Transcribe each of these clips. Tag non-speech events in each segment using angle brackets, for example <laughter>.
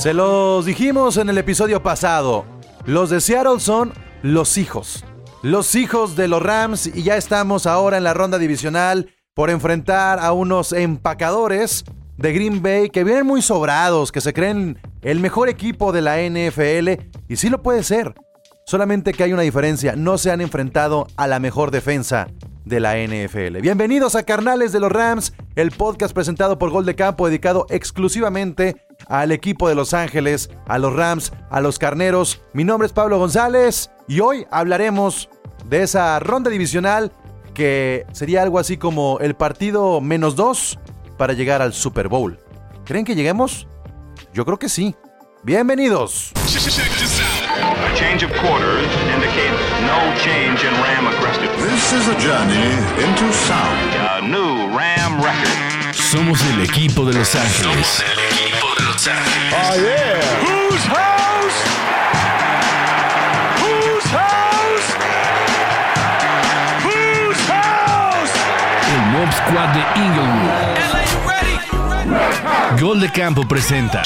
Se los dijimos en el episodio pasado. Los de Seattle son los hijos. Los hijos de los Rams y ya estamos ahora en la ronda divisional por enfrentar a unos empacadores de Green Bay que vienen muy sobrados, que se creen el mejor equipo de la NFL y sí lo puede ser. Solamente que hay una diferencia, no se han enfrentado a la mejor defensa de la NFL. Bienvenidos a Carnales de los Rams, el podcast presentado por Gol de Campo dedicado exclusivamente al equipo de Los Ángeles, a los Rams, a los Carneros. Mi nombre es Pablo González y hoy hablaremos de esa ronda divisional que sería algo así como el partido menos dos para llegar al Super Bowl. ¿Creen que lleguemos? Yo creo que sí. Bienvenidos. A change of quarters indicates no change in Ram aggressive. This is a journey into sound. A new Ram record. Somos el equipo de Los Ángeles. Somos el equipo de Los Ángeles. Oh, yeah. Whose house? Whose house? Whose house? El Mob Squad de Inglewood. Gol de Campo presenta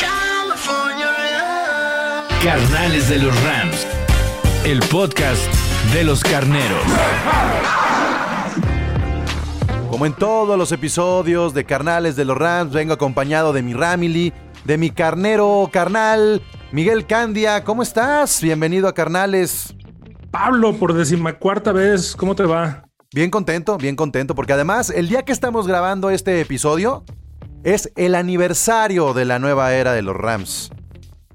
Carnales de los Rams. El podcast de los carneros. Como en todos los episodios de Carnales de los Rams, vengo acompañado de mi Ramily, de mi carnero carnal, Miguel Candia. ¿Cómo estás? Bienvenido a Carnales. Pablo, por decimacuarta vez, ¿cómo te va? Bien contento, bien contento, porque además el día que estamos grabando este episodio es el aniversario de la nueva era de los Rams.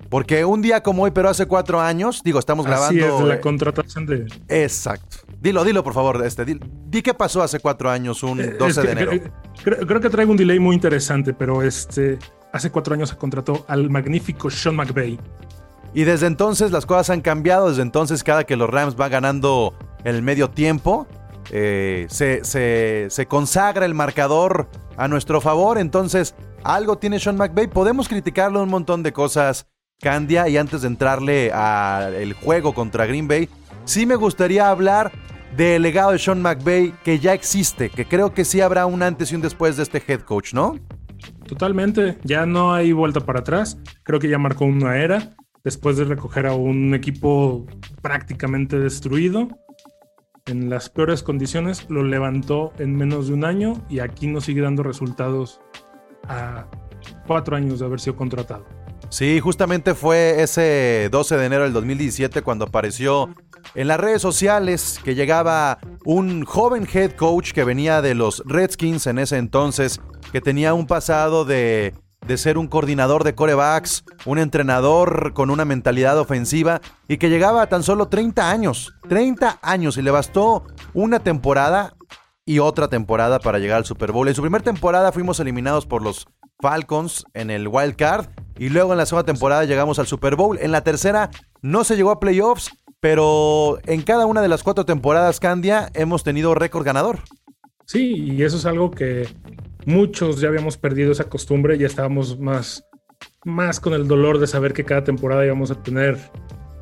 Porque un día como hoy, pero hace cuatro años, digo, estamos grabando. Así es, de la eh, contratación de... Exacto. Dilo, dilo, por favor. Este, di, di qué pasó hace cuatro años, un 12 Eh, Es que de enero. cre- Creo, creo que traigo un delay muy interesante, pero este... Hace cuatro años se contrató al magnífico Sean McVay. Y desde entonces las cosas han cambiado. Desde entonces, cada que los Rams va ganando el medio tiempo, eh, se, se- se consagra el marcador a nuestro favor. Entonces, algo tiene Sean McVay. Podemos criticarle un montón de cosas, Candia. Y antes de entrarle al juego contra Green Bay, sí me gustaría hablar del legado de Sean McVay que ya existe. Que creo que sí habrá un antes y un después de este head coach, ¿no? Totalmente, ya no hay vuelta para atrás. Creo que ya marcó una era. Después de recoger a un equipo prácticamente destruido, en las peores condiciones, lo levantó en menos de un año y aquí nos sigue dando resultados a cuatro años de haber sido contratado. Sí, justamente fue ese 12 de enero del 2017 cuando apareció en las redes sociales que llegaba un joven head coach que venía de los Redskins en ese entonces, que tenía un pasado de, de ser un coordinador de corebacks, un entrenador con una mentalidad ofensiva y que llegaba a tan solo 30 años, 30 años y le bastó una temporada y otra temporada para llegar al Super Bowl. En su primera temporada fuimos eliminados por los Falcons en el Wild Card y luego en la segunda temporada llegamos al Super Bowl. En la tercera no se llegó a playoffs, pero en cada una de las cuatro temporadas Candia hemos tenido récord ganador. Sí, y eso es algo que muchos ya habíamos perdido esa costumbre, ya estábamos más, más con el dolor de saber que cada temporada íbamos a tener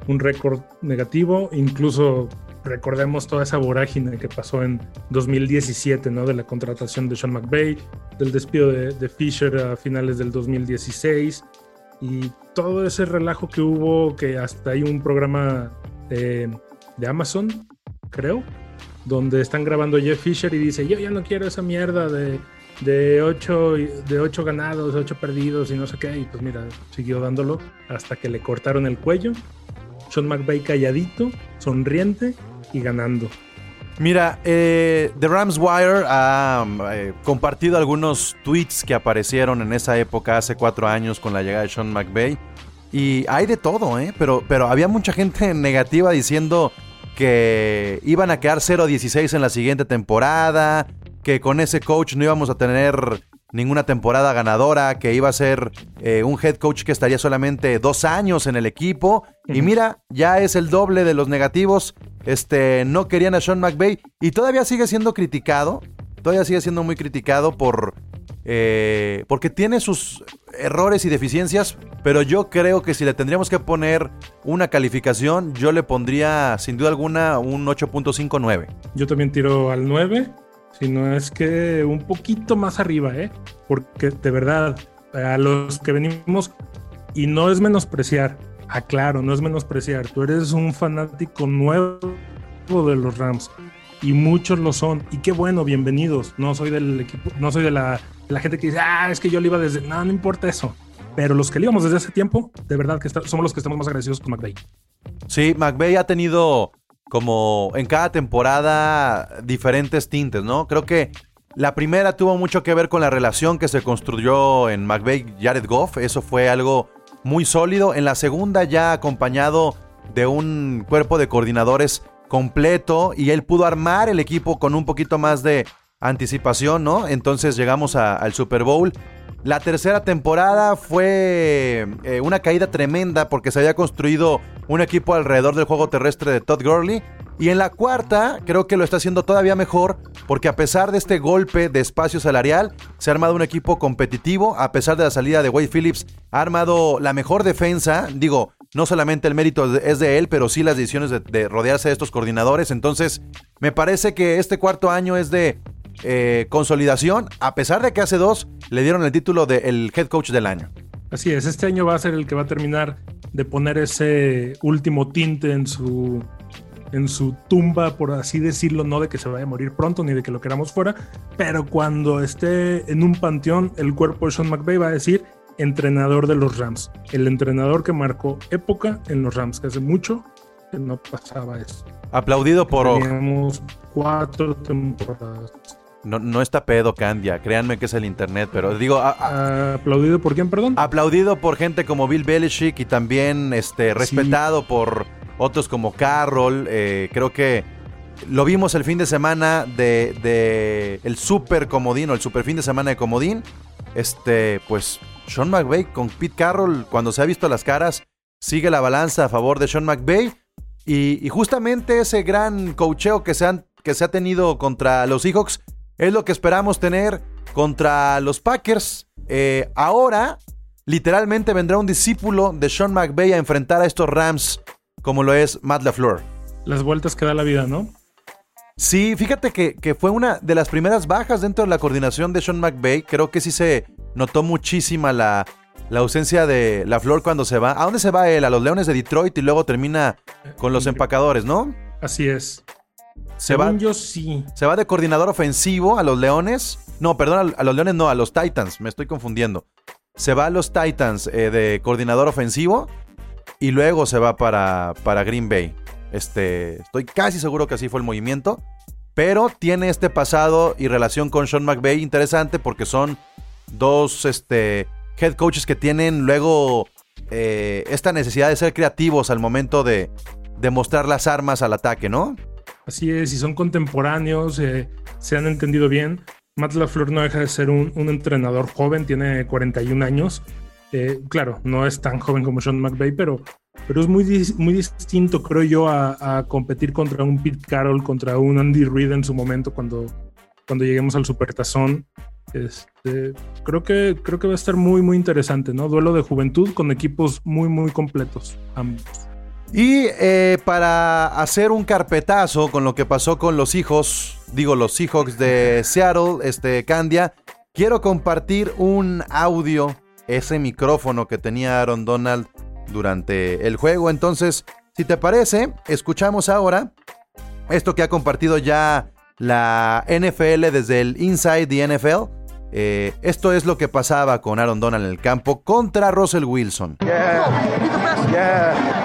un récord negativo, incluso recordemos toda esa vorágine que pasó en 2017, ¿no? De la contratación de Sean McVay, del despido de, de Fisher a finales del 2016 y todo ese relajo que hubo, que hasta hay un programa eh, de Amazon, creo, donde están grabando Jeff Fisher y dice, yo ya no quiero esa mierda de, de, ocho, de ocho ganados, ocho perdidos y no sé qué. Y pues mira, siguió dándolo hasta que le cortaron el cuello. Sean McVay calladito, sonriente y ganando. Mira, eh, The Rams Wire ha eh, compartido algunos tweets que aparecieron en esa época, hace cuatro años, con la llegada de Sean McVay. Y hay de todo, ¿eh? Pero, pero había mucha gente <laughs> negativa diciendo que iban a quedar 0-16 en la siguiente temporada, que con ese coach no íbamos a tener ninguna temporada ganadora, que iba a ser eh, un head coach que estaría solamente dos años en el equipo. Y mira, ya es el doble de los negativos. Este, no querían a Sean McVay y todavía sigue siendo criticado. Todavía sigue siendo muy criticado por. eh, porque tiene sus errores y deficiencias, pero yo creo que si le tendríamos que poner una calificación, yo le pondría sin duda alguna un 8.59. Yo también tiro al 9, si no es que un poquito más arriba, ¿eh? Porque de verdad, a los que venimos Y no es menospreciar, aclaro, no es menospreciar. Tú eres un fanático nuevo de los Rams y muchos lo son. Y qué bueno, bienvenidos. No soy del equipo, no soy de la, gente que dice, ah, es que yo le iba desde. No, no importa eso. Pero los que le íbamos desde ese tiempo, de verdad que somos los que estamos más agradecidos con McVay. Sí, McVay ha tenido como en cada temporada diferentes tintes, ¿no? Creo que la primera tuvo mucho que ver con la relación que se construyó en McVay Jared Goff. Eso fue algo muy sólido. En la segunda ya acompañado de un cuerpo de coordinadores completo y él pudo armar el equipo con un poquito más de anticipación, ¿no? Entonces llegamos al Super Bowl. La tercera temporada fue eh, una caída tremenda porque se había construido un equipo alrededor del juego terrestre de Todd Gurley. Y en la cuarta creo que lo está haciendo todavía mejor porque a pesar de este golpe de espacio salarial, se ha armado un equipo competitivo. A pesar de la salida de Wade Phillips, ha armado la mejor defensa. Digo, no solamente el mérito es de él, pero sí las decisiones de, de rodearse de estos coordinadores. Entonces, me parece que este cuarto año es de eh, consolidación, a pesar de que hace dos le dieron el título de el head coach del año. Así es, este año va a ser el que va a terminar de poner ese último tinte en su en su tumba, por así decirlo, no de que se vaya a morir pronto ni de que lo queramos fuera, pero cuando esté en un panteón, el cuerpo de Sean McVay va a decir entrenador de los Rams, el entrenador que marcó época en los Rams, que hace mucho que no pasaba eso. Aplaudido por... Teníamos cuatro temporadas. No, no está pedo, Candia, créanme que es el internet, pero digo, a- a- ¿Aplaudido por quién, perdón? aplaudido por gente como Bill Belichick y también este, respetado por otros como Carroll. eh, creo que lo vimos el fin de semana de, de el super comodín o el super fin de semana de comodín. Este, pues Sean McVay con Pete Carroll, cuando se ha visto las caras, sigue la balanza a favor de Sean McVay. Y, y justamente ese gran cocheo que se, han, que se ha tenido contra los Seahawks es lo que esperamos tener contra los Packers. Eh, ahora, literalmente vendrá un discípulo de Sean McVay a enfrentar a estos Rams como lo es Matt LaFleur. Las vueltas que da la vida, ¿no? Sí, fíjate que, que fue una de las primeras bajas dentro de la coordinación de Sean McVay. Creo que sí se notó muchísima la, la ausencia de LaFleur cuando se va. ¿A dónde se va él? A los Leones de Detroit y luego termina con los empacadores, ¿no? Así es. Se Según va, yo sí. se va de coordinador ofensivo a los Leones. No, perdón, a, a los Leones no, a los Titans. Me estoy confundiendo. Se va a los Titans eh, de coordinador ofensivo y luego se va para, para Green Bay. Este, estoy casi seguro que así fue el movimiento. Pero tiene este pasado y relación con Sean McVay interesante porque son dos este, head coaches que tienen luego eh, esta necesidad de ser creativos al momento de, de mostrar las armas al ataque, ¿no? Así es, y son contemporáneos, eh, se han entendido bien. Matt LaFleur no deja de ser un, entrenador joven, tiene 41 años. Eh, claro, no es tan joven como Sean McVay, pero, pero es muy, muy distinto, creo yo, a, a competir contra un Pete Carroll, contra un Andy Reid en su momento cuando, cuando lleguemos al Supertazón. Este, creo, que, creo que va a estar muy, muy interesante, ¿no? Duelo de juventud con equipos muy, muy completos, ambos. Y eh, para hacer un carpetazo con lo que pasó con los hijos, digo los Seahawks de Seattle, este Candia, quiero compartir un audio, ese micrófono que tenía Aaron Donald durante el juego. Entonces, si te parece, escuchamos ahora esto que ha compartido ya la NFL desde el Inside the NFL. Eh, esto es lo que pasaba con Aaron Donald en el campo contra Russell Wilson. Yeah. Yeah.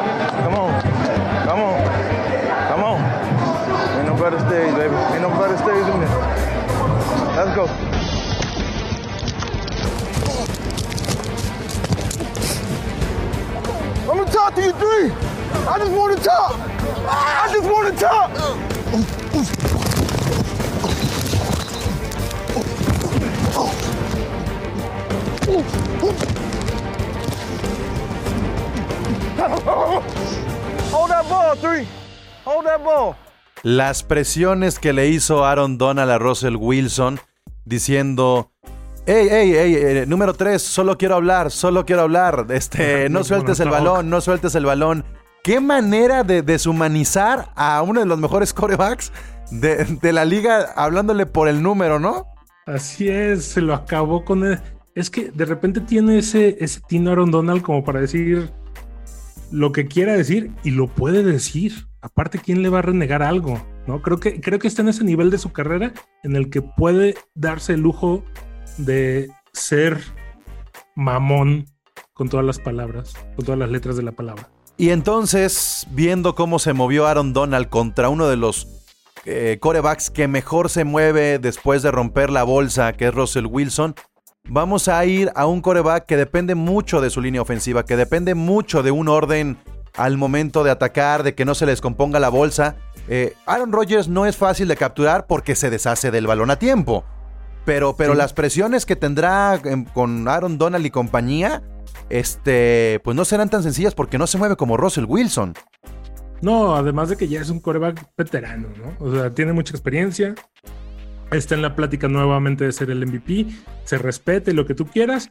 Las presiones que le hizo Aaron Donald a Russell Wilson diciendo, hey, hey, hey, eh, número 3, solo quiero hablar, solo quiero hablar, <laughs> este, <laughs> no sueltes el balón, no sueltes el balón. Qué manera de deshumanizar a uno de los mejores <laughs> corebacks de, de la liga hablándole por el número, ¿no? Así es, se lo acabó con el- es que de repente tiene ese, ese Tino Aaron Donald como para decir lo que quiera decir y lo puede decir. Aparte, ¿quién le va a renegar algo? ¿No? Creo que, creo que está en ese nivel de su carrera en el que puede darse el lujo de ser mamón con todas las palabras, con todas las letras de la palabra. Y entonces, viendo cómo se movió Aaron Donald contra uno de los eh, corebacks que mejor se mueve después de romper la bolsa, que es Russell Wilson, vamos a ir a un coreback que depende mucho de su línea ofensiva, que depende mucho de un orden al momento de atacar, de que no se les componga la bolsa. Eh, Aaron Rodgers no es fácil de capturar porque se deshace del balón a tiempo. Pero, pero las presiones que tendrá em, con Aaron Donald y compañía, este, pues no serán tan sencillas porque no se mueve como Russell Wilson. No, además de que ya es un coreback veterano, ¿no? O sea, tiene mucha experiencia. Está en la plática nuevamente de ser el MVP. Se respete lo que tú quieras.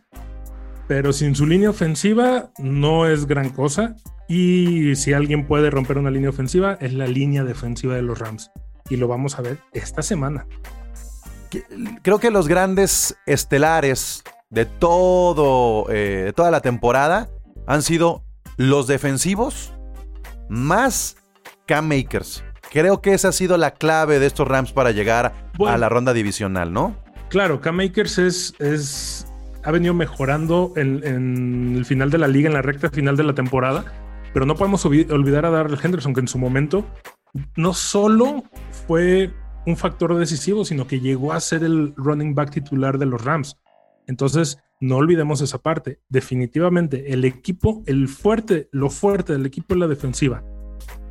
Pero sin su línea ofensiva no es gran cosa. Y si alguien puede romper una línea ofensiva, es la línea defensiva de los Rams. Y lo vamos a ver esta semana. Creo que los grandes estelares de todo, eh, de toda la temporada han sido los defensivos más Cam-Makers. Creo que esa ha sido la clave de estos Rams para llegar Bueno. a la ronda divisional, ¿no? Claro, Cam Makers es, es, ha venido mejorando en, en el final de la liga, en la recta final de la temporada, pero no podemos olvi- olvidar a Darrell Henderson, que en su momento no solo fue un factor decisivo, sino que llegó a ser el running back titular de los Rams. Entonces, no olvidemos esa parte. Definitivamente, el equipo, el fuerte, lo fuerte del equipo es la defensiva.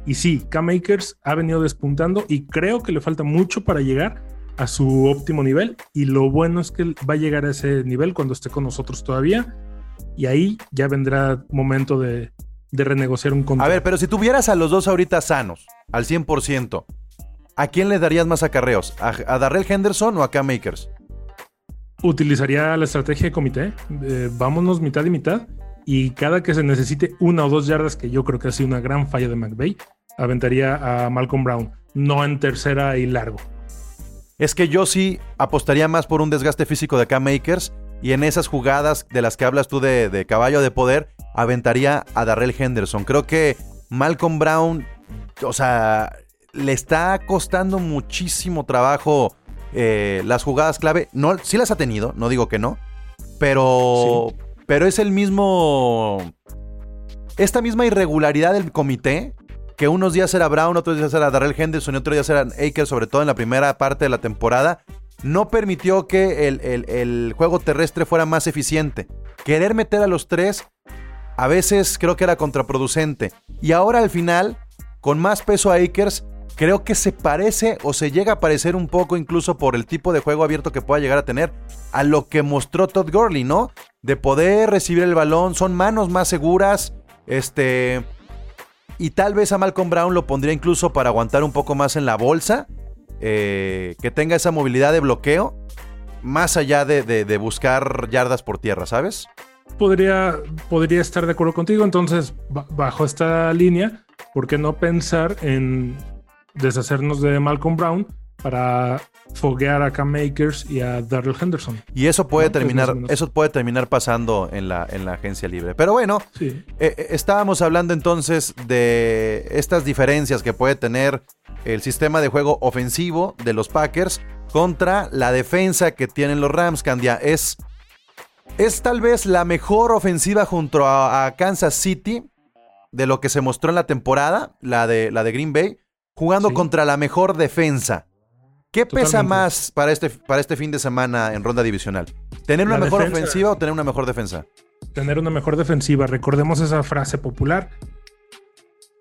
Y sí, Cam Akers ha venido despuntando y creo que le falta mucho para llegar a su óptimo nivel. Y lo bueno es que va a llegar a ese nivel cuando esté con nosotros todavía. Y ahí ya vendrá momento de, de renegociar un A contrato. ver, pero si tuvieras a los dos ahorita sanos, al 100%, ¿a quién le darías más acarreos? ¿A, a Darrell Henderson o a Cam Makers? Utilizaría la estrategia de comité. eh, vámonos mitad y mitad. Y cada que se necesite una o dos yardas, que yo creo que ha sido una gran falla de McVay, aventaría a Malcolm Brown. No en tercera y largo. Es que yo sí apostaría más por un desgaste físico de Cam Makers y en esas jugadas de las que hablas tú de, de caballo de poder, aventaría a Darrell Henderson. Creo que Malcolm Brown, o sea, le está costando muchísimo trabajo eh, las jugadas clave. No, sí las ha tenido, no digo que no, pero, pero es el mismo, esta misma irregularidad del comité que unos días era Brown, otros días era Darrell Henderson y otros días eran Akers, sobre todo en la primera parte de la temporada, no permitió que el, el- el juego terrestre fuera más eficiente. Querer meter a los tres a veces creo que era contraproducente. Y ahora al final, con más peso a Akers, creo que se parece o se llega a parecer un poco incluso por el tipo de juego abierto que pueda llegar a tener a lo que mostró Todd Gurley, ¿no? De poder recibir el balón, son manos más seguras, este... Y tal vez a Malcolm Brown lo pondría incluso para aguantar un poco más en la bolsa, eh, que tenga esa movilidad de bloqueo, más allá de, de- buscar yardas por tierra, ¿sabes? Podría, podría estar de acuerdo contigo. Entonces, ba- bajo esta línea, ¿por qué no pensar en deshacernos de Malcolm Brown para foguear a Cam Makers y a Darrell Henderson? Y eso puede No, terminar, eso puede terminar pasando en la, en la agencia libre. Pero bueno, Sí. eh, eh, estábamos hablando entonces de estas diferencias que puede tener el sistema de juego ofensivo de los Packers contra la defensa que tienen los Rams, Candia. Es, es tal vez la mejor ofensiva junto a, a Kansas City de lo que se mostró en la temporada, la de, la de Green Bay, jugando Sí. contra la mejor defensa. ¿Qué pesa más para este, para este fin de semana en ronda divisional? ¿Tener una La mejor defensa. ofensiva o tener una mejor defensa? Tener una mejor defensiva. Recordemos esa frase popular.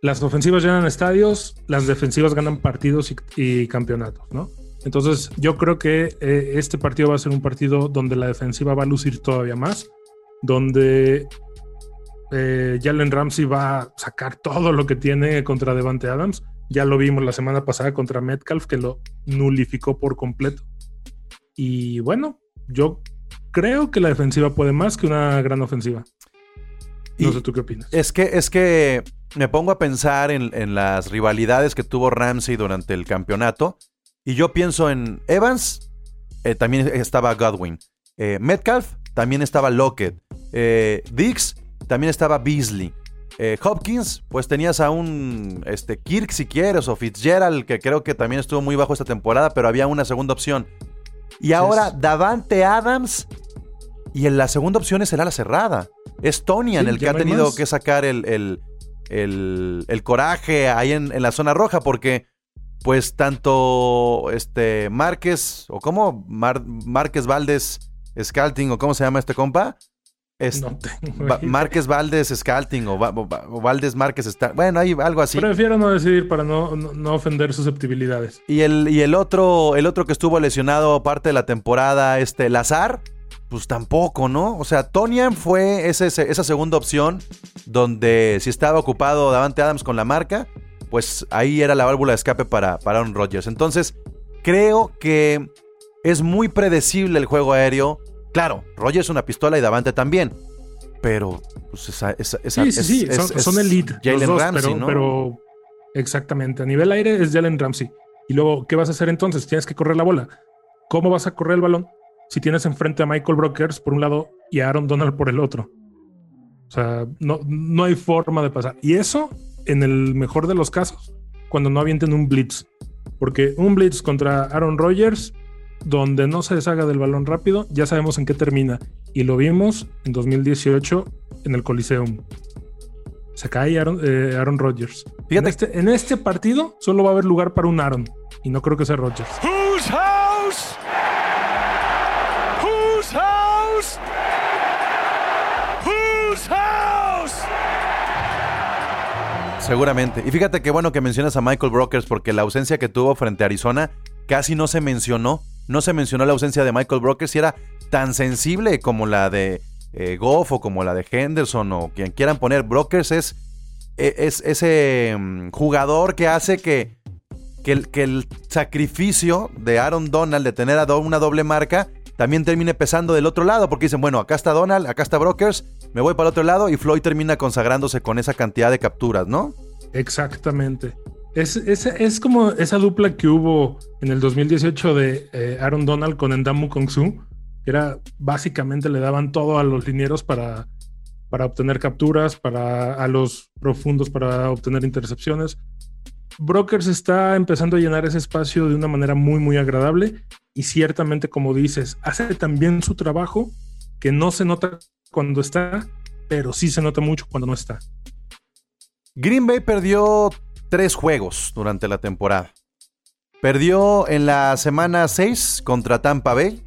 Las ofensivas llenan estadios, las defensivas ganan partidos y, y campeonatos, ¿no? Entonces, yo creo que eh, este partido va a ser un partido donde la defensiva va a lucir todavía más, donde eh, Jalen Ramsey va a sacar todo lo que tiene contra Devante Adams. Ya lo vimos la semana pasada contra Metcalf, que lo nulificó por completo. Y bueno, yo creo que la defensiva puede más que una gran ofensiva. No Y- sé tú qué opinas. Es que, es que me pongo a pensar en, en las rivalidades que tuvo Ramsey durante el campeonato. Y yo pienso en Evans, eh, también estaba Godwin. Eh, Metcalf, también estaba Lockett. Eh, Dix, también estaba Beasley. Eh, Hopkins, pues tenías a un este, Kirk si quieres, o Fitzgerald, que creo que también estuvo muy bajo esta temporada, pero había una segunda opción. Y ahora Davante Adams, y en la segunda opción es el ala cerrada. Es Tonian Sí, el que ha tenido más. que sacar el, el, el- el coraje ahí en, en la zona roja, porque pues tanto este Márquez, o cómo, Mar- Márquez Valdés Scalting, o cómo se llama este compa, es No tengo. Márquez Valdés Scalting, o, Va- o Valdés Márquez está bueno, hay algo así. Prefiero no decidir para no, no, no ofender susceptibilidades. Y el, y el otro, el otro que estuvo lesionado parte de la temporada, este, Lazar, pues tampoco, ¿no? O sea, Tonian fue ese- ese- esa segunda opción donde si estaba ocupado Davante Adams con la marca, pues ahí era la válvula de escape para, para Aaron Rodgers. Entonces, creo que es muy predecible el juego aéreo. Claro, Rodgers es una pistola y Davante también. Pero, pues esa, esa, esa- Sí, sí, sí, es- son, es son elite. Jalen dos, Ramsey, pero, ¿no? pero exactamente. A nivel aire es Jalen Ramsey. Y luego, ¿qué vas a hacer entonces? Tienes que correr la bola. ¿Cómo vas a correr el balón si tienes enfrente a Michael Brokers por un lado y a Aaron Donald por el otro? O sea, no, no hay forma de pasar. Y eso, en el mejor de los casos, cuando no avienten un blitz. Porque un blitz contra Aaron Rodgers, donde no se deshaga del balón rápido, ya sabemos en qué termina. Y lo vimos en 2018 en el Coliseum. Se cae Aaron, eh, Aaron Rodgers. En Fíjate- este, en este partido solo va a haber lugar para un Aaron. Y no creo que sea Rodgers. Whose house? Whose house? Whose house? Seguramente. Y fíjate qué bueno que mencionas a Michael Brokers porque la ausencia que tuvo frente a Arizona casi no se mencionó. No se mencionó la ausencia de Michael Brokers y era tan sensible como la de eh, Goff o como la de Henderson o quien quieran poner. Brokers es, e- es ese mm, jugador que hace que, el, sacrificio de Aaron Donald de tener una doble marca también termine pesando del otro lado porque dicen, bueno, acá está Donald, acá está Brokers, me voy para el otro lado y Floyd termina consagrándose con esa cantidad de capturas, ¿no? Exactamente. Es, es, es como esa dupla que hubo en el 2018 de eh, Aaron Donald con Endamu Kongsu, que era básicamente le daban todo a los linieros para, para obtener capturas, para a los profundos para obtener intercepciones. Brokers está empezando a llenar ese espacio de una manera muy, muy agradable y ciertamente, como dices, hace también su trabajo que no se nota cuando está, pero sí se nota mucho cuando no está. Green Bay perdió tres juegos durante la temporada. Perdió en la semana 6 contra Tampa Bay,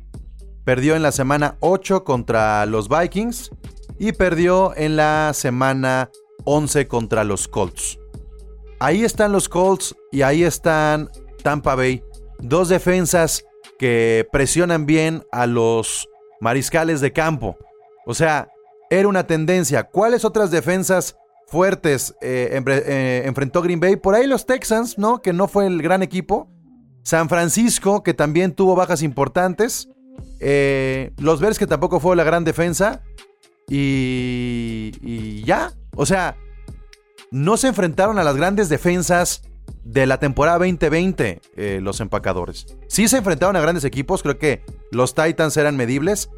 perdió en la semana 8 contra los Vikings y perdió en la semana 11 contra los Colts. Ahí están los Colts y ahí están Tampa Bay, dos defensas que presionan bien a los mariscales de campo. O sea, era una tendencia. ¿Cuáles otras defensas fuertes eh, eh, enfrentó Green Bay? Por ahí los Texans, ¿no? Que no fue el gran equipo. San Francisco, que también tuvo bajas importantes. Eh, los Bears, que tampoco fue la gran defensa. Y, y ya. O sea, no se enfrentaron a las grandes defensas de la temporada 2020, eh, los empacadores. Sí se enfrentaron a grandes equipos, creo que los Titans eran medibles.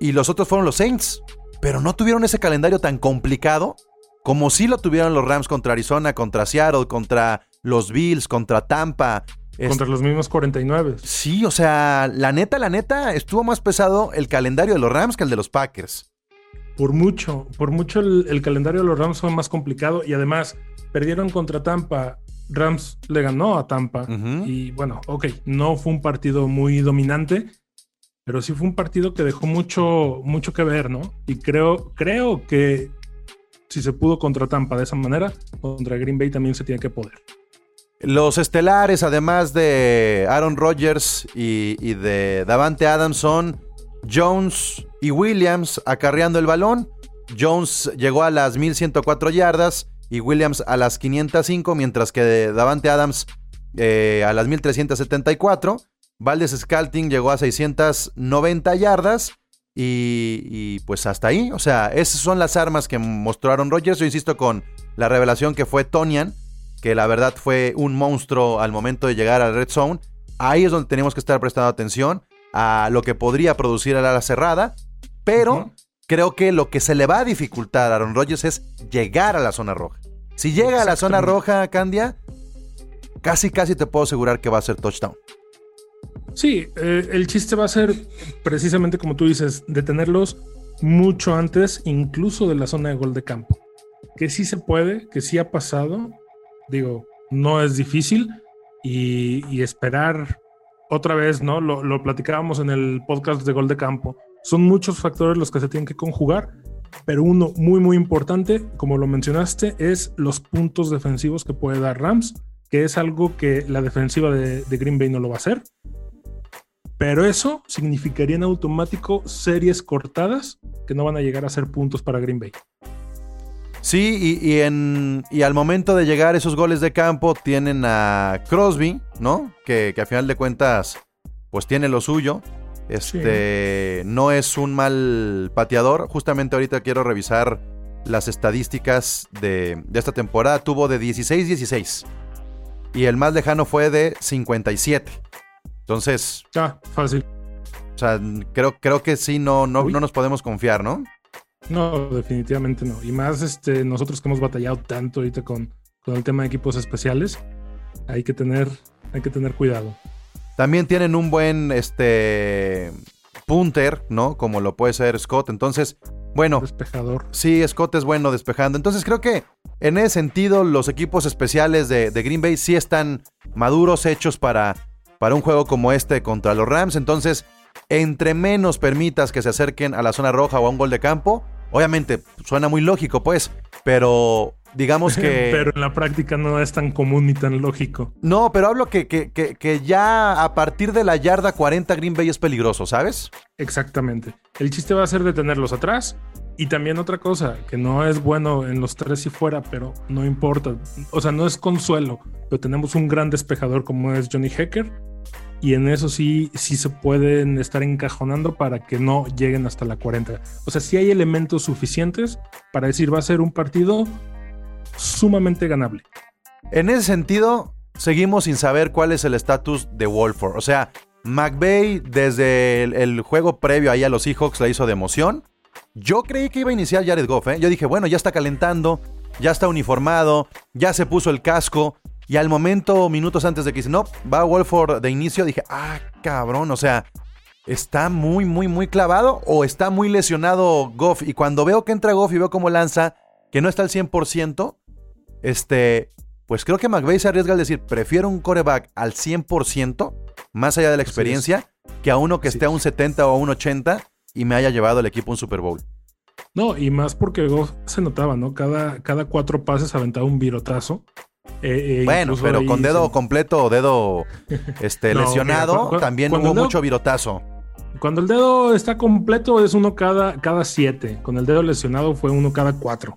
y los otros fueron los Saints. Pero no tuvieron ese calendario tan complicado como sí lo tuvieron los Rams contra Arizona, contra Seattle, contra los Bills, contra Tampa. Es- Contra los mismos 49. Sí, o sea, la neta, la neta, estuvo más pesado el calendario de los Rams que el de los Packers. Por mucho, por mucho el, el calendario de los Rams fue más complicado y además perdieron contra Tampa. Rams le ganó a Tampa y bueno, ok, no fue un partido muy dominante, pero sí fue un partido que dejó mucho, mucho que ver, ¿no? Y creo, creo que si se pudo contra Tampa de esa manera, contra Green Bay también se tiene que poder. Los estelares, además de Aaron Rodgers y, de Davante Adams, son Jones y Williams acarreando el balón. Jones llegó a las 1104 yardas y Williams a las 505, mientras que Davante Adams eh, a las 1374. Valdez Scalting llegó a 690 yardas. Y, y, pues hasta ahí, o sea, esas son las armas que mostró Aaron Rodgers. Yo insisto con la revelación que fue Tonian, que la verdad fue un monstruo al momento de llegar al Red Zone. Ahí es donde tenemos que estar prestando atención. a lo que podría producir el ala cerrada, pero creo que lo que se le va a dificultar a Aaron Rodgers es llegar a la zona roja. Si llega a la zona roja, Candia, casi casi te puedo asegurar que va a ser touchdown. Sí, eh, el chiste va a ser precisamente como tú dices, detenerlos mucho antes, incluso de la zona de gol de campo. Que sí se puede, que sí ha pasado. Digo, no es difícil. Y, esperar otra vez, ¿no? Lo, lo platicábamos en el podcast de gol de campo. Son muchos factores los que se tienen que conjugar. Pero uno muy, muy importante, como lo mencionaste, es los puntos defensivos que puede dar Rams, que es algo que la defensiva de, de Green Bay no lo va a hacer. Pero eso significaría en automático series cortadas que no van a llegar a ser puntos para Green Bay. Sí, y, y en, y al momento de llegar esos goles de campo tienen a Crosby, ¿no? Que, que a final de cuentas, pues tiene lo suyo. Este no es un mal pateador. Justamente ahorita quiero revisar las estadísticas de, de esta temporada. Tuvo de 16-16. Y el más lejano fue de 57. Entonces, Ah, fácil. o sea, creo, creo que sí, no, no, Uy. no nos podemos confiar, ¿no? No, definitivamente no. Y más este, nosotros que hemos batallado tanto ahorita con, con el tema de equipos especiales, hay que tener, hay que tener cuidado. También tienen un buen este punter, ¿no? Como lo puede ser Scott. Entonces, bueno, Despejador. sí, Scott es bueno despejando. Entonces creo que en ese sentido los equipos especiales de, de Green Bay sí están maduros, hechos para, para un juego como este contra los Rams. Entonces, entre menos permitas que se acerquen a la zona roja o a un gol de campo, obviamente suena muy lógico, pues, pero digamos que... <laughs> Pero en la práctica no es tan común ni tan lógico. No, pero hablo que, que, que, que ya a partir de la yarda 40 Green Bay es peligroso, ¿sabes? Exactamente. El chiste va a ser detenerlos atrás. Y también otra cosa, que no es bueno en los tres y fuera, pero no importa. O sea, no es consuelo, pero tenemos un gran despejador como es Johnny Hecker. Y en eso sí, sí se pueden estar encajonando para que no lleguen hasta la 40. O sea, sí hay elementos suficientes para decir va a ser un partido sumamente ganable. En ese sentido, seguimos sin saber cuál es el estatus de Wolford. O sea, McVay desde el, el juego previo ahí a los Seahawks la hizo de emoción. Yo creí que iba a iniciar Jared Goff, ¿eh? Yo dije, bueno, ya está calentando, ya está uniformado, ya se puso el casco. Y al momento, minutos antes de que dice, no, va Wolford de inicio, dije, ah, cabrón, o sea, está muy, muy, muy clavado o está muy lesionado Goff. Y cuando veo que entra Goff y veo cómo lanza, que no está al 100%, este, pues creo que McVay se arriesga al decir, prefiero un coreback al 100%, más allá de la experiencia, que a uno que esté a un es. 70 o a un 80 y me haya llevado el equipo a un Super Bowl. No, y más porque Goff se notaba, ¿no? Cada, cada cuatro pases aventaba un virotazo. Eh, eh, Bueno, pero ahí con dedo completo o dedo este, <laughs> No, lesionado, mira, cu- cu- también hubo dedo- mucho virotazo. Cuando el dedo está completo es uno cada, cada siete. Con el dedo lesionado fue uno cada cuatro.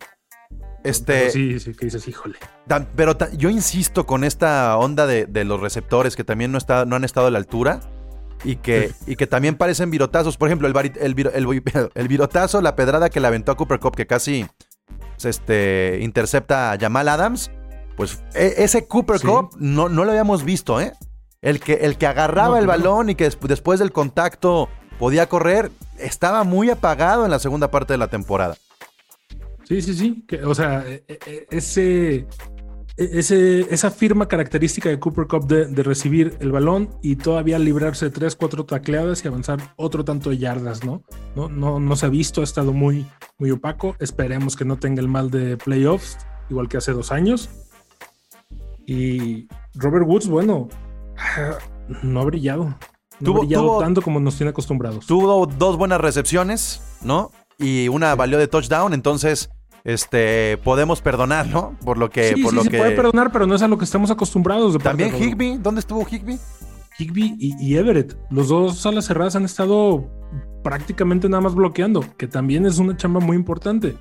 Este, Pero sí, sí, que dices, híjole. pero yo insisto con esta onda de, de los receptores que también no, está, no han estado a la altura y que, <laughs> y que también parecen virotazos. Por ejemplo, el, vari- el, viro- el, <laughs> el virotazo, la pedrada que le aventó a Cooper Cup, que casi este, intercepta a Jamal Adams. Pues e- ese Cooper Sí. Cup no, no lo habíamos visto, ¿eh? El que, el que agarraba No, el claro. balón y que des- después del contacto podía correr, estaba muy apagado en la segunda parte de la temporada. Sí, sí, sí. que, o sea, eh, eh, ese, ese, esa firma característica de Cooper Cup de, de recibir el balón y todavía librarse tres, cuatro tacleadas y avanzar otro tanto de yardas, ¿no? No, no, no se ha visto, ha estado muy, muy opaco. Esperemos que no tenga el mal de playoffs, igual que hace dos años. Y Robert Woods, bueno, no ha brillado. No Tuvo- ha brillado tuvo- tanto como nos tiene acostumbrados. Tuvo dos buenas recepciones, ¿no? Y una valió de touchdown, entonces este podemos perdonar, ¿no? Por lo que sí, por sí, lo se que puede perdonar, pero no es a lo que estamos acostumbrados. de también de Higby, ¿dónde estuvo Higby? Higby y, y Everett, los dos alas cerradas han estado prácticamente nada más bloqueando, que también es una chamba muy importante,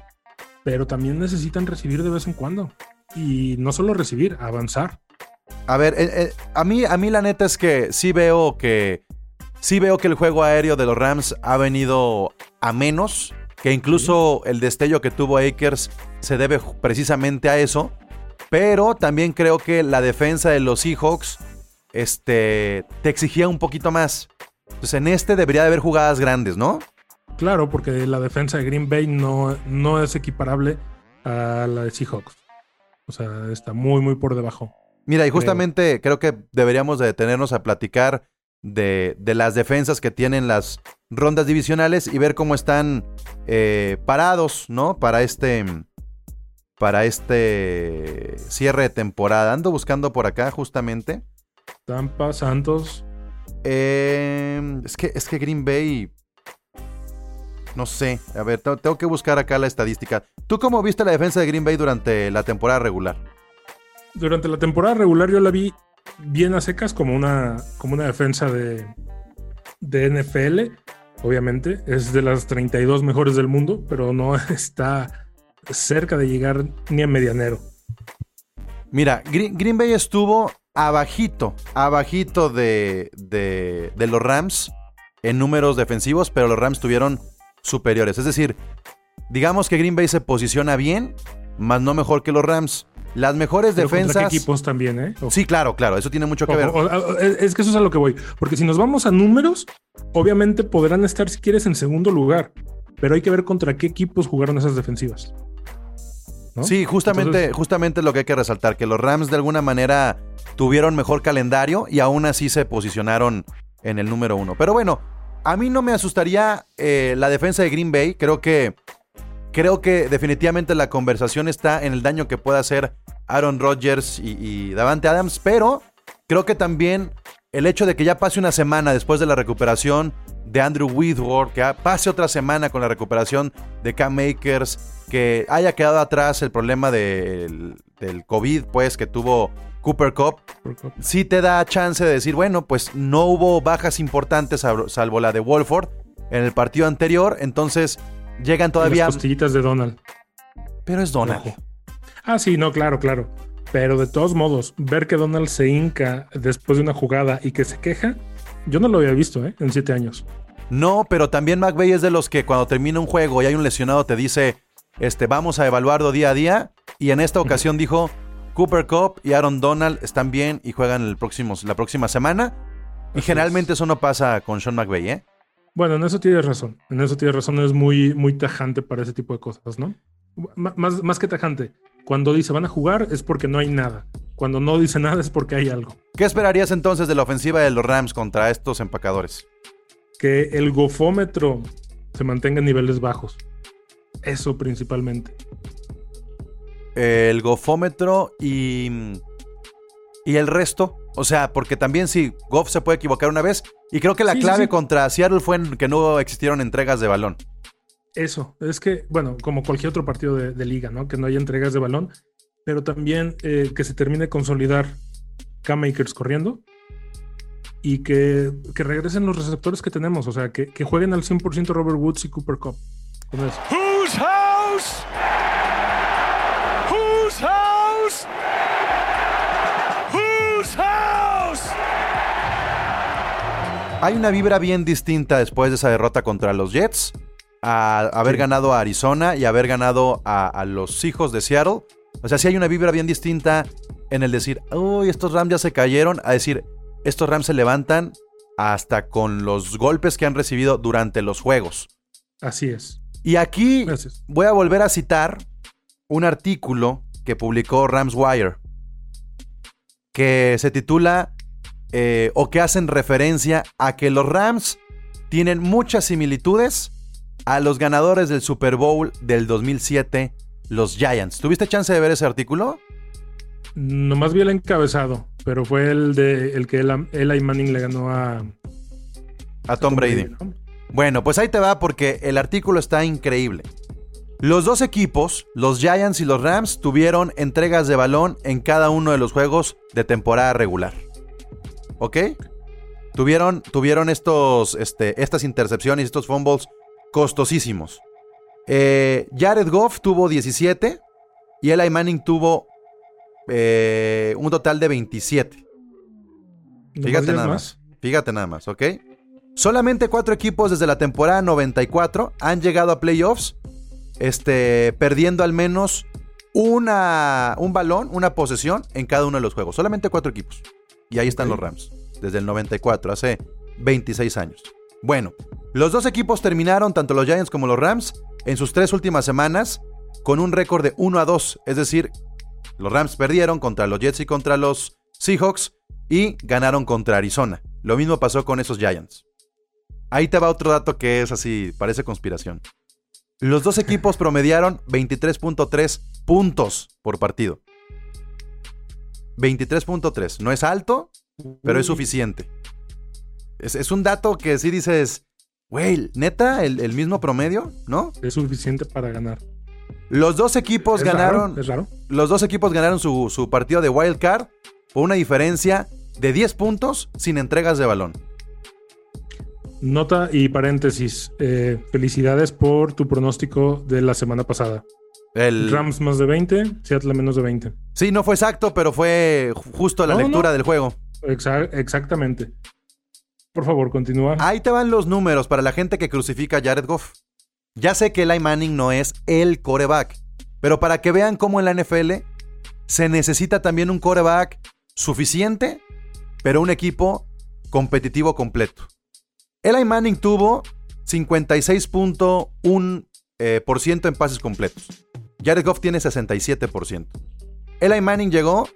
pero también necesitan recibir de vez en cuando. Y no solo recibir, avanzar. A ver, eh, eh, a mí a mí la neta es que sí veo que sí veo que el juego aéreo de los Rams ha venido a menos, que incluso el destello que tuvo Akers se debe precisamente a eso, pero también creo que la defensa de los Seahawks este te exigía un poquito más. Entonces en este debería de haber jugadas grandes, ¿no? Claro, porque la defensa de Green Bay no, no es equiparable a la de Seahawks. O sea, está muy, muy por debajo. Mira, y Creo. justamente creo que deberíamos de detenernos a platicar de, de las defensas que tienen las rondas divisionales y ver cómo están eh, parados, ¿no? Para este, para este cierre de temporada. Ando buscando por acá justamente. Tampa, Santos. Eh, es, que, es que Green Bay... No sé, a ver, te- tengo que buscar acá la estadística. ¿Tú cómo viste la defensa de Green Bay durante la temporada regular? Durante la temporada regular yo la vi bien a secas como una, como una defensa de, de NFL. Obviamente, es de las 32 mejores del mundo, pero no <laughs> está cerca de llegar ni a medianero. Mira, Green, Green Bay estuvo abajito, abajito de, de, de los Rams en números defensivos, pero los Rams tuvieron superiores. Es decir, digamos que Green Bay se posiciona bien, más no mejor que los Rams. Las mejores Pero defensas... qué equipos también, ¿eh? Ojo. Sí, claro, claro, eso tiene mucho que ver. Ojo, es es que eso es a lo que voy. Porque si nos vamos a números, obviamente podrán estar, si quieres, en segundo lugar. Pero hay que ver contra qué equipos jugaron esas defensivas. ¿no? Sí, justamente, Entonces, justamente lo que hay que resaltar, que los Rams de alguna manera tuvieron mejor calendario y aún así se posicionaron en el número uno. Pero bueno, a mí no me asustaría eh, la defensa de Green Bay. Creo que, creo que definitivamente la conversación está en el daño que pueda hacer Aaron Rodgers y, Davante Adams, pero creo que también el hecho de que ya pase una semana después de la recuperación de Andrew Whitworth, que pase otra semana con la recuperación de Cam Makers, que haya quedado atrás el problema del, del COVID, pues, que tuvo Cooper Cup, sí te da chance de decir, bueno, pues no hubo bajas importantes salvo- la de Wolford en el partido anterior, entonces llegan todavía... Las costillitas de Donald. Pero es Donald. Ah, sí, no, claro, claro. Pero de todos modos, ver que Donald se hinca después de una jugada y que se queja, yo no lo había visto, ¿eh? En siete años. No, pero también McVeigh es de los que cuando termina un juego y hay un lesionado te dice, este, vamos a evaluarlo día a día. Y en esta ocasión dijo, Cooper Cup y Aaron Donald están bien y juegan el próximo, la próxima semana. Y Así generalmente eso no pasa con Sean McVeigh, ¿eh? Bueno, en eso tienes razón. En eso tienes razón. Es muy, muy tajante para ese tipo de cosas, ¿no? M- más, más que tajante. Cuando dice van a jugar es porque no hay nada. Cuando no dice nada es porque hay algo. ¿Qué esperarías entonces de la ofensiva de los Rams contra estos empacadores? Que el gofómetro se mantenga en niveles bajos. Eso principalmente. El gofómetro y... Y el resto, o sea, porque también sí, Goff se puede equivocar una vez. Y creo que la Sí, clave sí. contra Seattle fue en que no existieron entregas de balón. Eso, es que, bueno, como cualquier otro partido de, de liga, ¿no? Que no haya entregas de balón, pero también eh, que se termine de consolidar Cam Makers corriendo y que, que regresen los receptores que tenemos, o sea, que, que jueguen al 100% Robert Woods y Cooper Cup. Whose house? Whose house? Whose house? Hay una vibra bien distinta después de esa derrota contra los Jets, a haber Sí. ganado a Arizona y haber ganado a, a los hijos de Seattle. O sea, sí hay una vibra bien distinta en el decir, uy, estos Rams ya se cayeron, a decir, estos Rams se levantan hasta con los golpes que han recibido durante los juegos. Así es. Y aquí Gracias. voy a volver a citar un artículo que publicó Rams Wire, que se titula eh, o que hacen referencia a que los Rams tienen muchas similitudes a los ganadores del Super Bowl del 2007, los Giants. ¿Tuviste chance de ver ese artículo? Nomás vi el encabezado, pero fue el de el que Eli Manning le ganó a, A Tom Brady. ¿no? Bueno, pues ahí te va porque el artículo está increíble. Los dos equipos, los Giants y los Rams, tuvieron entregas de balón en cada uno de los juegos de temporada regular. ¿Ok? Tuvieron, tuvieron estos, este, estas intercepciones, estos fumbles costosísimos. Eh, Jared Goff tuvo 17 y Eli Manning tuvo eh, un total de 27. Nomás Fíjate nada más. Fíjate nada más, ¿ok? Solamente cuatro equipos desde la temporada 94 han llegado a playoffs, este, perdiendo al menos una, un balón, una posesión en cada uno de los juegos. Solamente cuatro equipos. Y ahí están los Rams, desde el 94, hace 26 años. Bueno, los dos equipos terminaron, tanto los Giants como los Rams, en sus tres últimas semanas con un récord de 1 a 2. Es decir, los Rams perdieron contra los Jets y contra los Seahawks y ganaron contra Arizona. Lo mismo pasó con esos Giants. Ahí te va otro dato que es así, parece conspiración. Los dos equipos <laughs> promediaron 23.3 puntos por partido. 23.3. No es alto, pero es suficiente. Es, es un dato que sí dices, güey, neta, el, el mismo promedio, ¿no? Es suficiente para ganar. Los dos equipos Es raro, ganaron. es raro. Los dos equipos ganaron su, su partido de wild card por una diferencia de 10 puntos sin entregas de balón. Nota y paréntesis. eh, felicidades por tu pronóstico de la semana pasada. El, Rams más de 20, Seattle menos de 20. Sí, no fue exacto, pero fue justo la No, lectura no. del juego. Exa- exactamente. Por favor, continúa. Ahí te van los números para la gente que crucifica a Jared Goff. Ya sé que Eli Manning no es el coreback, pero para que vean cómo en la NFL se necesita también un coreback suficiente, pero un equipo competitivo completo. Eli Manning tuvo 56.1% eh, en pases completos. Jared Goff tiene 67%. Eli Manning llegó,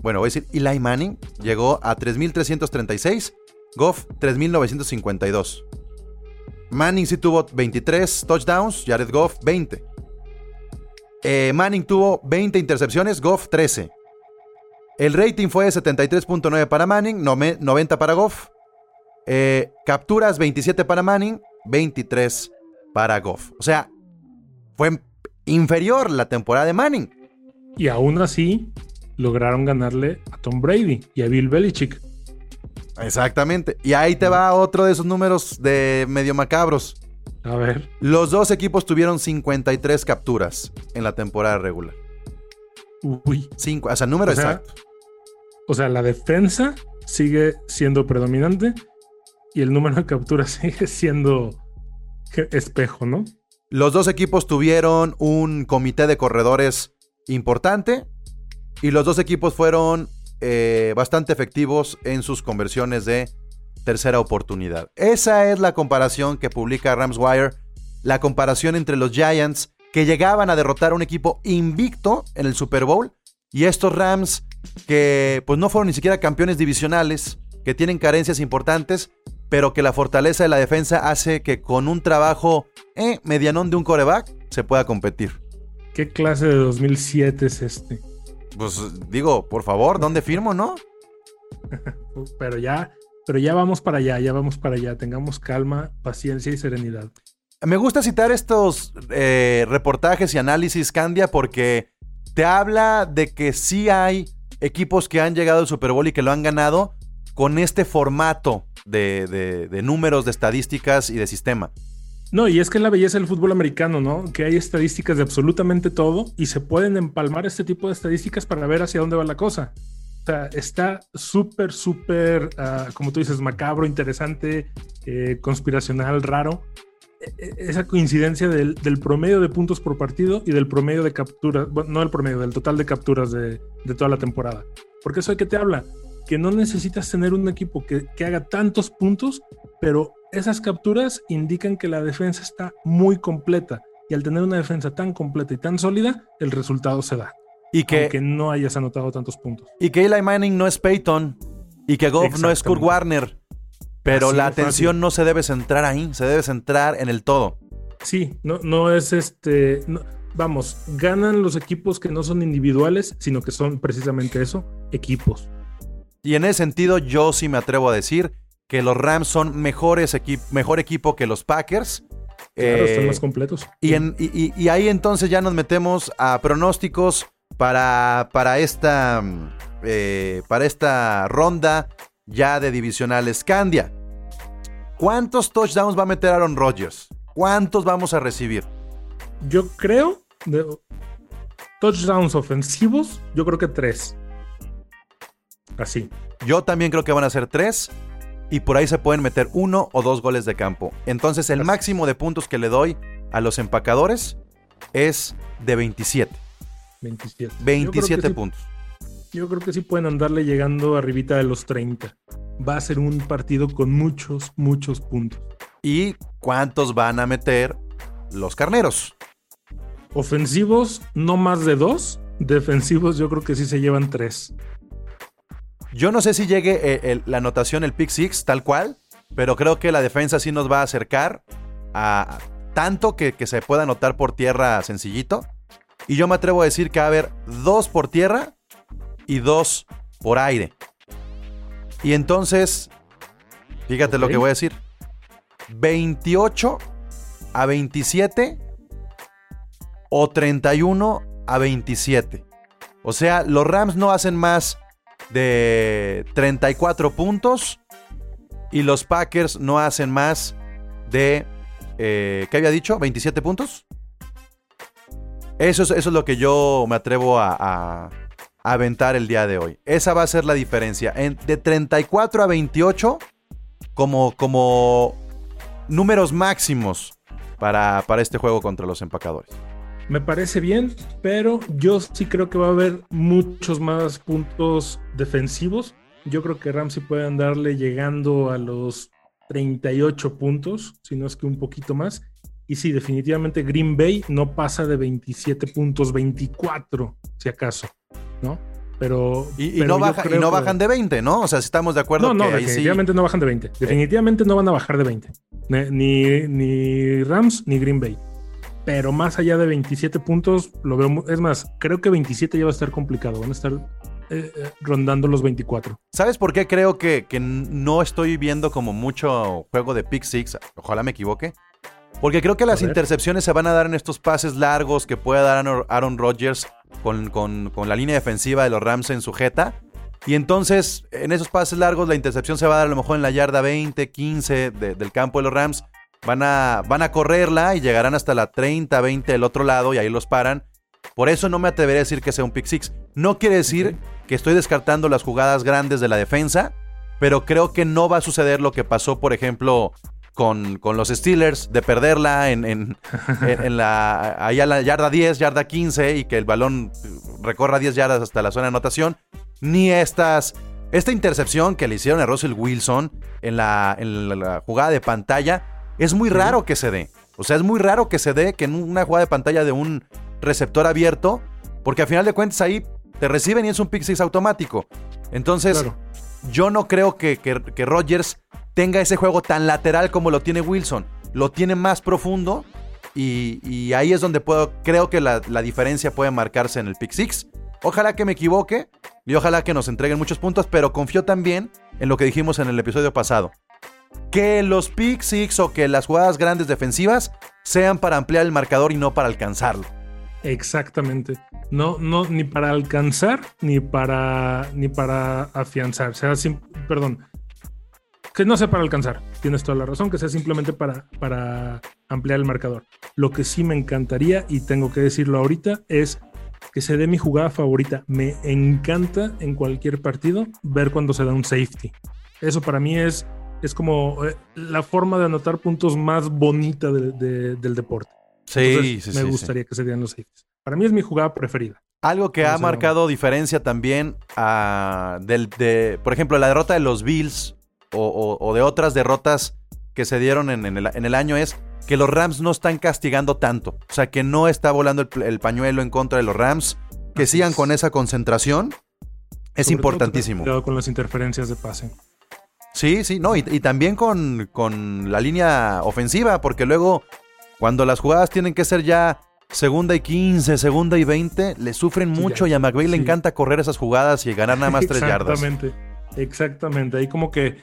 bueno, voy a decir Eli Manning llegó a 3.336 Goff 3.952. Manning sí tuvo 23 touchdowns, Jared Goff 20. Eh, Manning tuvo 20 intercepciones, Goff 13. El rating fue 73.9 para Manning, nome- 90 para Goff. Eh, capturas 27 para Manning, 23 para Goff. O sea, fue inferior la temporada de Manning. Y aún así, lograron ganarle a Tom Brady y a Bill Belichick. Exactamente. Y ahí te va otro de esos números de medio macabros. A ver, Los dos equipos tuvieron 53 capturas en la temporada regular. uy. Cinco, o sea, número O sea, exacto. O sea, la defensa sigue siendo predominante y el número de capturas <laughs> sigue siendo espejo, ¿no? Los dos equipos tuvieron un comité de corredores importante y los dos equipos fueron eh, bastante efectivos en sus conversiones de tercera oportunidad. Esa es la comparación que publica RamsWire, la comparación entre los Giants que llegaban a derrotar a un equipo invicto en el Super Bowl y estos Rams que pues no fueron ni siquiera campeones divisionales, que tienen carencias importantes, pero que la fortaleza de la defensa hace que con un trabajo eh, medianón de un coreback se pueda competir. ¿Qué clase de 2007 es este? Pues digo, por favor, ¿dónde firmo, no? <laughs> Pero ya, pero ya vamos para allá, ya vamos para allá. Tengamos calma, paciencia y serenidad. Me gusta citar estos eh, reportajes y análisis, Candia, porque te habla de que sí hay equipos que han llegado al Super Bowl y que lo han ganado con este formato de, de- números, de estadísticas y de sistema. No, y es que es la belleza del fútbol americano, ¿no? Que hay estadísticas de absolutamente todo y se pueden empalmar este tipo de estadísticas para ver hacia dónde va la cosa. O sea, está súper, súper, ah, como tú dices, macabro, interesante, eh, conspiracional, raro. E- e- Esa coincidencia del, del promedio de puntos por partido y del promedio de capturas, bueno, no el promedio, del total de capturas de, de toda la temporada. Porque eso de qué te habla, que no necesitas tener un equipo que, que haga tantos puntos, pero esas capturas indican que la defensa está muy completa. Y al tener una defensa tan completa y tan sólida, el resultado se da. Y que, Aunque no hayas anotado tantos puntos. y que Eli Manning no es Peyton y que Goff no es Kurt. Warner. Pero Así la atención no se debe centrar ahí, se debe centrar en el todo. Sí, no, no es este. no- vamos, ganan los equipos que no son individuales, sino que son precisamente eso, equipos. Y en ese sentido, yo sí me atrevo a decir que los Rams son mejores equi- mejor equipo que los Packers. Claro, Eh, están más completos. y, en- y- y- y ahí entonces ya nos metemos a pronósticos para, para, esta, eh, para esta ronda ya de divisionales. Candia, ¿cuántos touchdowns va a meter Aaron Rodgers? ¿Cuántos vamos a recibir? Yo creo, de touchdowns ofensivos, yo creo que tres. Así. Yo también creo que van a ser tres. Y por ahí se pueden meter uno o dos goles de campo. Entonces el Así. máximo de puntos que le doy a los empacadores es de 27. 27. Yo creo que 27 sí- puntos. Yo creo que sí pueden andarle llegando arribita de los 30. va a ser un partido con muchos, muchos puntos. ¿Y cuántos van a meter los carneros? Ofensivos, no más de dos. Defensivos, yo creo que sí se llevan tres. Yo no sé si llegue eh, el- la anotación, el pick six, tal cual, pero creo que la defensa sí nos va a acercar a tanto que, que se pueda anotar por tierra sencillito. Y yo me atrevo a decir que va a haber dos por tierra y dos por aire. Y entonces, fíjate lo que voy a decir. 28 a 27 o 31 a 27. O sea, los Rams no hacen más de 34 puntos y los Packers no hacen más de, eh, ¿qué había dicho? ¿27 puntos? Eso es, eso es lo que yo me atrevo a, aventar el día de hoy. Esa va a ser la diferencia. En- de 34 a 28 como, como números máximos para, para este juego contra los empacadores. Me parece bien, pero yo sí creo que va a haber muchos más puntos defensivos. Yo creo que Ramsey puede andarle llegando a los 38 puntos, si no es que un poquito más. Y sí, definitivamente Green Bay no pasa de 27 puntos, 24, si acaso, ¿no? Pero. Y, y pero no, baja- y no que- bajan de 20, ¿no? O sea, si estamos de acuerdo No, no, que ahí sí- definitivamente no bajan de 20. Definitivamente no van a bajar de 20. Ne- Ni, ni Rams ni Green Bay. Pero más allá de 27 puntos, lo veo. Es más, creo que 27 ya va a estar complicado. Van a estar eh, eh, rondando los 24. ¿Sabes por qué creo que, que no estoy viendo como mucho juego de pick six? Ojalá me equivoque. Porque creo que las intercepciones se van a dar en estos pases largos que puede dar Aaron- Aaron Rodgers con, con- con la línea defensiva de los Rams en sujeta. Y entonces, en esos pases largos, la intercepción se va a dar a lo mejor en la yarda 20, 15 de- del campo de los Rams. Van a, van a correrla y llegarán hasta la 30, 20 del otro lado y ahí los paran. Por eso no me atreveré a decir que sea un pick six. No quiere decir que estoy descartando las jugadas grandes de la defensa, pero creo que no va a suceder lo que pasó, por ejemplo, con, con los Steelers, de perderla en, en- <laughs> en- en la, ahí a la yarda 10, yarda 15 y que el balón recorra 10 yardas hasta la zona de anotación. Ni estas, esta intercepción que le hicieron a Russell Wilson en la, en la- la jugada de pantalla, es muy raro que se dé. O sea, es muy raro que se dé que en una jugada de pantalla de un receptor abierto, porque al final de cuentas ahí te reciben y es un pick six automático. Entonces, Claro. yo no creo que, que, que Rodgers tenga ese juego tan lateral como lo tiene Wilson. Lo tiene más profundo y, y ahí es donde puedo, creo que la, la diferencia puede marcarse en el pick six. Ojalá que me equivoque y ojalá que nos entreguen muchos puntos, pero confío también en lo que dijimos en el episodio pasado. Que los pick six o que las jugadas grandes defensivas sean para ampliar el marcador y no para alcanzarlo. Exactamente. No, no, ni para alcanzar, ni para, ni para afianzar. Sea, sim- perdón. Que no sea para alcanzar. Tienes toda la razón. Que sea simplemente para, para ampliar el marcador. Lo que sí me encantaría, y tengo que decirlo ahorita, es que se dé mi jugada favorita. Me encanta en cualquier partido ver cuando se da un safety. Eso para mí es, es como eh, la forma de anotar puntos más bonita de- de- del deporte. Sí, Entonces, sí, me sí, sí. gustaría que se dieran los safeties. Para mí es mi jugada preferida. Algo que No ha marcado diferencia también ah, del, de, por ejemplo, la derrota de los Bills o, o- o de otras derrotas que se dieron en, en el, en el año es que los Rams no están castigando tanto. O sea, que no está volando el, pañuelo en contra de los Rams. Que Así sigan es. con esa concentración. Es Sobre importantísimo. cuidado con las interferencias de pase. Sí, sí, no, y, y también con, con la línea ofensiva, porque luego cuando las jugadas tienen que ser ya segunda y 15, segunda y 20, le sufren mucho y a McVay le encanta correr esas jugadas y ganar nada más tres yardas. Exactamente. Exactamente. Ahí como que,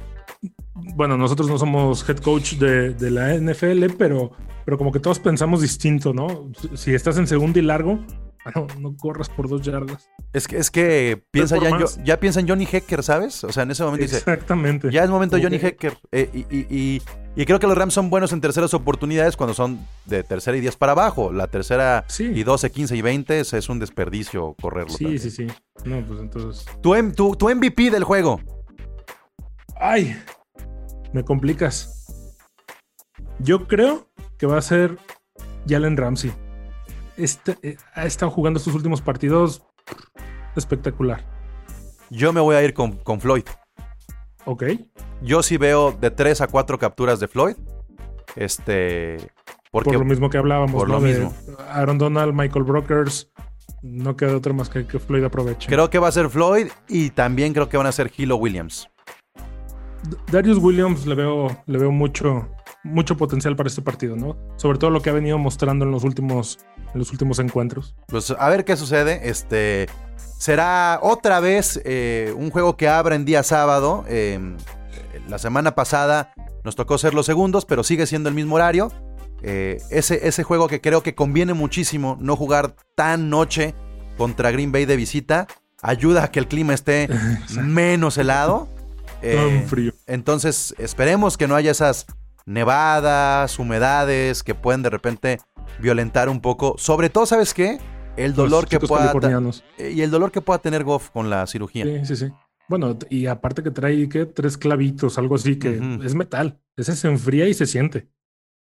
bueno, nosotros no somos head coach de, de la NFL, pero, pero como que todos pensamos distinto, ¿no? Si estás en segunda y largo, no corras por dos yardas. Es que, es que piensa ya, ya piensa en Johnny Hecker, ¿sabes? O sea, en ese momento dice, Exactamente. ya es momento de Johnny Hecker. Eh, y, y- y- y creo que los Rams son buenos en terceras oportunidades cuando son de tercera y 10 para abajo. La tercera Sí. y 12, 15 y 20 es, es un desperdicio correrlo. Sí, también. sí, sí. No, pues entonces. Tu, tu- tu MVP del juego. ¡Ay! Me complicas. Yo creo que va a ser Jalen Ramsey. Este, eh, ha estado jugando estos últimos partidos espectacular. Yo me voy a ir con, con Floyd. Ok. Yo sí veo de 3 a 4 capturas de Floyd. Este. Porque por lo mismo que hablábamos, por ¿no? lo De mismo. Aaron Donald, Michael Brokers. No queda otra más que que Floyd aproveche. creo que va a ser Floyd y también creo que van a ser Hilo Williams. Darius Williams le veo, le veo mucho, mucho potencial para este partido, ¿no? Sobre todo lo que ha venido mostrando en los últimos, en los últimos encuentros. Pues a ver qué sucede. Este. Será otra vez eh, un juego que abra en día sábado. Eh, la semana pasada nos tocó ser los segundos, pero sigue siendo el mismo horario. Eh, ese, ese juego que creo que conviene muchísimo no jugar tan noche contra Green Bay de visita. Ayuda a que el clima esté <laughs> menos helado. Eh, Tan frío. entonces esperemos que no haya esas nevadas, humedades que pueden de repente violentar un poco. Sobre todo, ¿sabes qué? El dolor que pueda eh, y el dolor que pueda tener Goff con la cirugía. Sí, sí, sí. Bueno, y aparte que trae ¿qué? tres clavitos, algo así que es metal. Ese se enfría y se siente.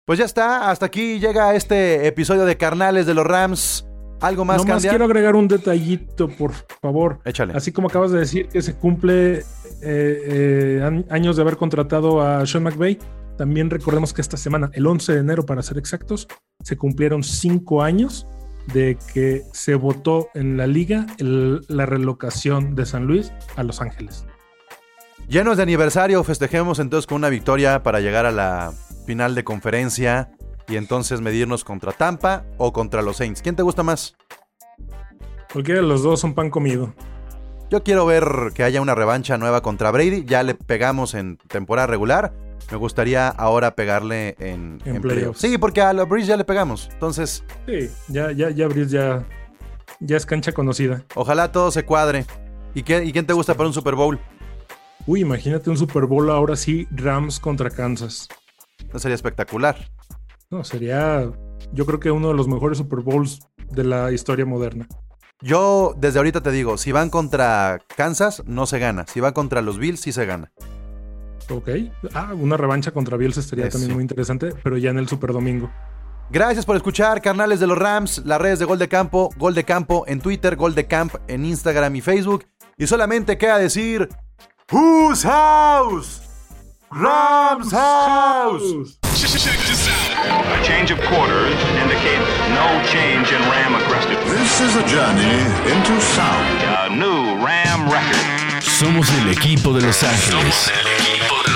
Pues ya está, hasta aquí llega este episodio de Carnales de los Rams. ¿Algo más, Nomás Candia? quiero agregar un detallito, por favor. Échale. Así como acabas de decir que se cumple eh, eh, años de haber contratado a Sean McVay, también recordemos que esta semana, el 11 de enero para ser exactos, se cumplieron cinco años de que se votó en la liga el- la relocación de San Luis a Los Ángeles. Llenos de aniversario, festejemos entonces con una victoria para llegar a la final de conferencia y entonces medirnos contra Tampa o contra los Saints. ¿Quién te gusta más? Cualquiera de los dos son pan comido. Yo quiero ver que haya una revancha nueva contra Brady. Ya le pegamos en temporada regular. Me gustaría ahora pegarle en, En en playoffs. Sí, porque a los Breeze ya le pegamos. Entonces, Sí, ya, ya, ya, Brice ya, ya es cancha conocida. ojalá todo se cuadre. ¿Y, qué, ¿Y quién te gusta para un Super Bowl? Uy, imagínate un Super Bowl ahora sí, Rams contra Kansas. No sería espectacular. No, sería, yo creo que uno de los mejores Super Bowls de la historia moderna. Yo desde ahorita te digo, si van contra Kansas, no se gana. Si van contra los Bills, sí se gana. Ok. Ah, una revancha contra Bills estaría también sí. muy interesante, pero ya en el Super Domingo. Gracias por escuchar, carnales de los Rams, las redes de Gol de Campo, Gol de Campo en Twitter, Gol de Camp en Instagram y Facebook. Y solamente queda decir, Whose House? Rams House. A change of quarters indicates no change in Ram aggressiveness. This is a journey into sound. A new Ram record. Somos el equipo de Los Ángeles.